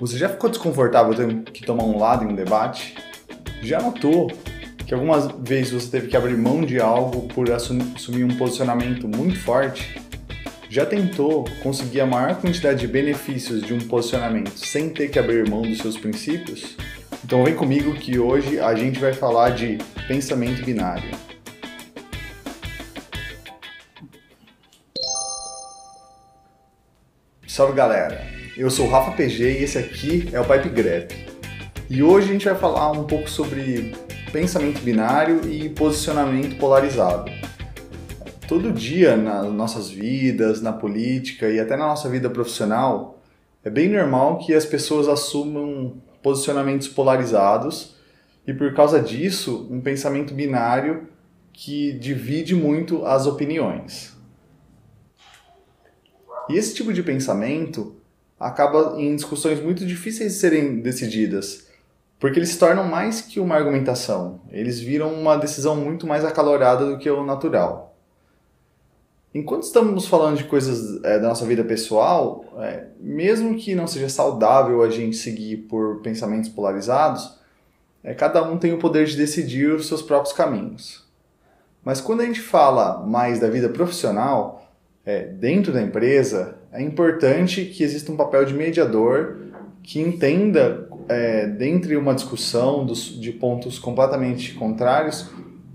Você já ficou desconfortável tendo que tomar um lado em um debate? Já notou que algumas vezes você teve que abrir mão de algo por assumir um posicionamento muito forte? Já tentou conseguir a maior quantidade de benefícios de um posicionamento sem ter que abrir mão dos seus princípios? Então vem comigo que hoje a gente vai falar de pensamento binário. Salve galera! Eu sou o Rafa PG e esse aqui é o Pipe Grep. E hoje a gente vai falar um pouco sobre pensamento binário e posicionamento polarizado. Todo dia nas nossas vidas, na política e até na nossa vida profissional, é bem normal que as pessoas assumam posicionamentos polarizados e por causa disso, um pensamento binário que divide muito as opiniões. E esse tipo de pensamento acaba em discussões muito difíceis de serem decididas, porque eles se tornam mais que uma argumentação, eles viram uma decisão muito mais acalorada do que o natural. Enquanto estamos falando de coisas é, da nossa vida pessoal, é, mesmo que não seja saudável a gente seguir por pensamentos polarizados, é, cada um tem o poder de decidir os seus próprios caminhos. Mas quando a gente fala mais da vida profissional, é, dentro da empresa, é importante que exista um papel de mediador que entenda, é, dentre uma discussão dos, de pontos completamente contrários,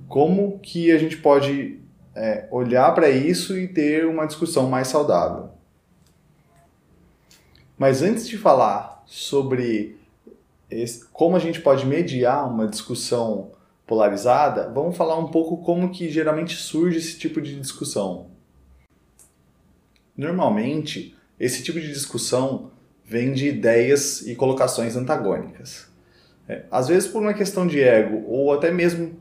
como que a gente pode é, olhar para isso e ter uma discussão mais saudável. Mas antes de falar sobre esse, como a gente pode mediar uma discussão polarizada, vamos falar um pouco como que geralmente surge esse tipo de discussão. Normalmente, esse tipo de discussão vem de ideias e colocações antagônicas. É, às vezes por uma questão de ego, ou até mesmo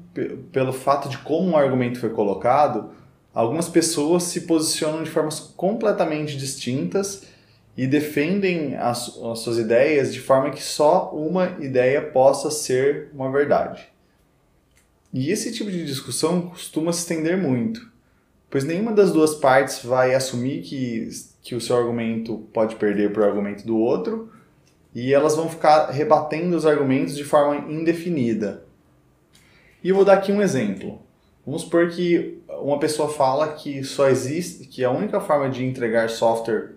pelo fato de como um argumento foi colocado, algumas pessoas se posicionam de formas completamente distintas e defendem as, as suas ideias de forma que só uma ideia possa ser uma verdade. E esse tipo de discussão costuma se estender muito pois nenhuma das duas partes vai assumir que, que o seu argumento pode perder para o argumento do outro, e elas vão ficar rebatendo os argumentos de forma indefinida. E eu vou dar aqui um exemplo. Vamos supor que uma pessoa fala que só existe, que a única forma de entregar software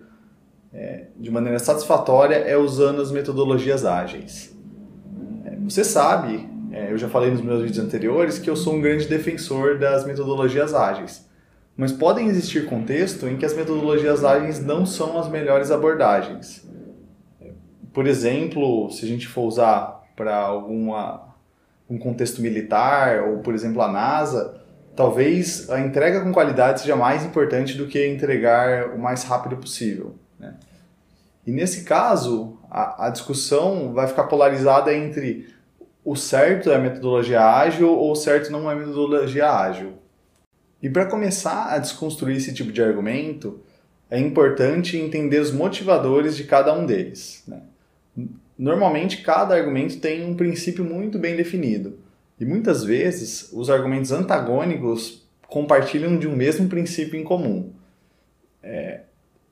é, de maneira satisfatória é usando as metodologias ágeis. É, você sabe, é, eu já falei nos meus vídeos anteriores, que eu sou um grande defensor das metodologias ágeis. Mas podem existir contextos em que as metodologias ágeis não são as melhores abordagens. Por exemplo, se a gente for usar para alguma um contexto militar ou, por exemplo, a NASA, talvez a entrega com qualidade seja mais importante do que entregar o mais rápido possível. Né? E nesse caso, a, a discussão vai ficar polarizada entre o certo é a metodologia ágil ou o certo não é a metodologia ágil. E para começar a desconstruir esse tipo de argumento, é importante entender os motivadores de cada um deles. Né? Normalmente, cada argumento tem um princípio muito bem definido, e muitas vezes os argumentos antagônicos compartilham de um mesmo princípio em comum. É,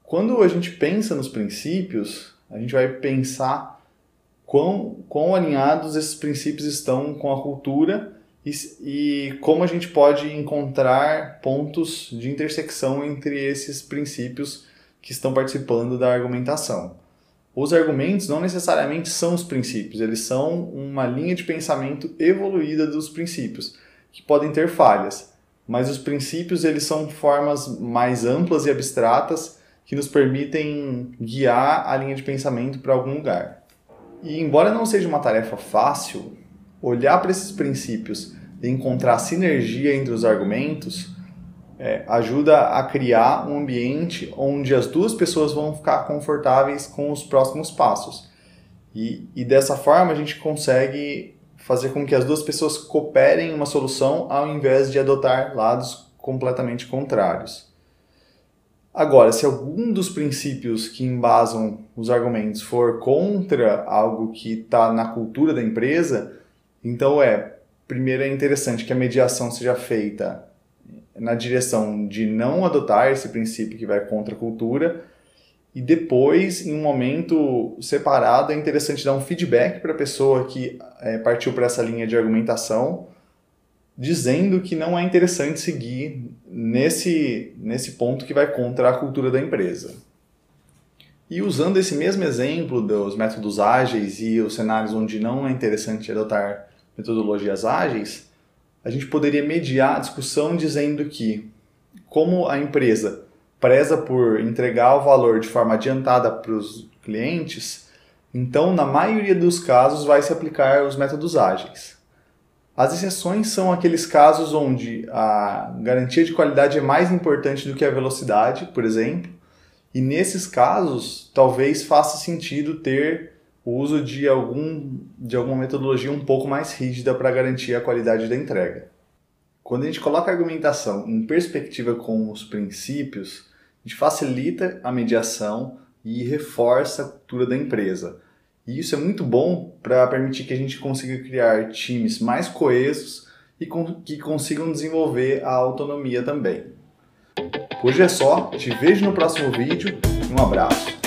quando a gente pensa nos princípios, a gente vai pensar quão, quão alinhados esses princípios estão com a cultura e, e como a gente pode encontrar pontos de intersecção entre esses princípios que estão participando da argumentação. Os argumentos não necessariamente são os princípios, eles são uma linha de pensamento evoluída dos princípios, que podem ter falhas, mas os princípios eles são formas mais amplas e abstratas que nos permitem guiar a linha de pensamento para algum lugar. E embora não seja uma tarefa fácil, olhar para esses princípios e encontrar sinergia entre os argumentos é, ajuda a criar um ambiente onde as duas pessoas vão ficar confortáveis com os próximos passos. E, e dessa forma a gente consegue fazer com que as duas pessoas cooperem em uma solução ao invés de adotar lados completamente contrários. Agora, se algum dos princípios que embasam os argumentos for contra algo que está na cultura da empresa, então é, primeiro é interessante que a mediação seja feita na direção de não adotar esse princípio que vai contra a cultura e depois, em um momento separado, é interessante dar um feedback para a pessoa que é, partiu para essa linha de argumentação, dizendo que não é interessante seguir nesse, nesse ponto que vai contra a cultura da empresa. E usando esse mesmo exemplo dos métodos ágeis e os cenários onde não é interessante adotar metodologias ágeis, a gente poderia mediar a discussão dizendo que, como a empresa preza por entregar o valor de forma adiantada para os clientes, então, na maioria dos casos, vai se aplicar os métodos ágeis. As exceções são aqueles casos onde a garantia de qualidade é mais importante do que a velocidade, por exemplo, e nesses casos talvez faça sentido ter o uso de, algum, de alguma metodologia um pouco mais rígida para garantir a qualidade da entrega. Quando a gente coloca a argumentação em perspectiva com os princípios, a gente facilita a mediação e reforça a cultura da empresa. E isso é muito bom para permitir que a gente consiga criar times mais coesos e que consigam desenvolver a autonomia também. Hoje é só, te vejo no próximo vídeo e um abraço.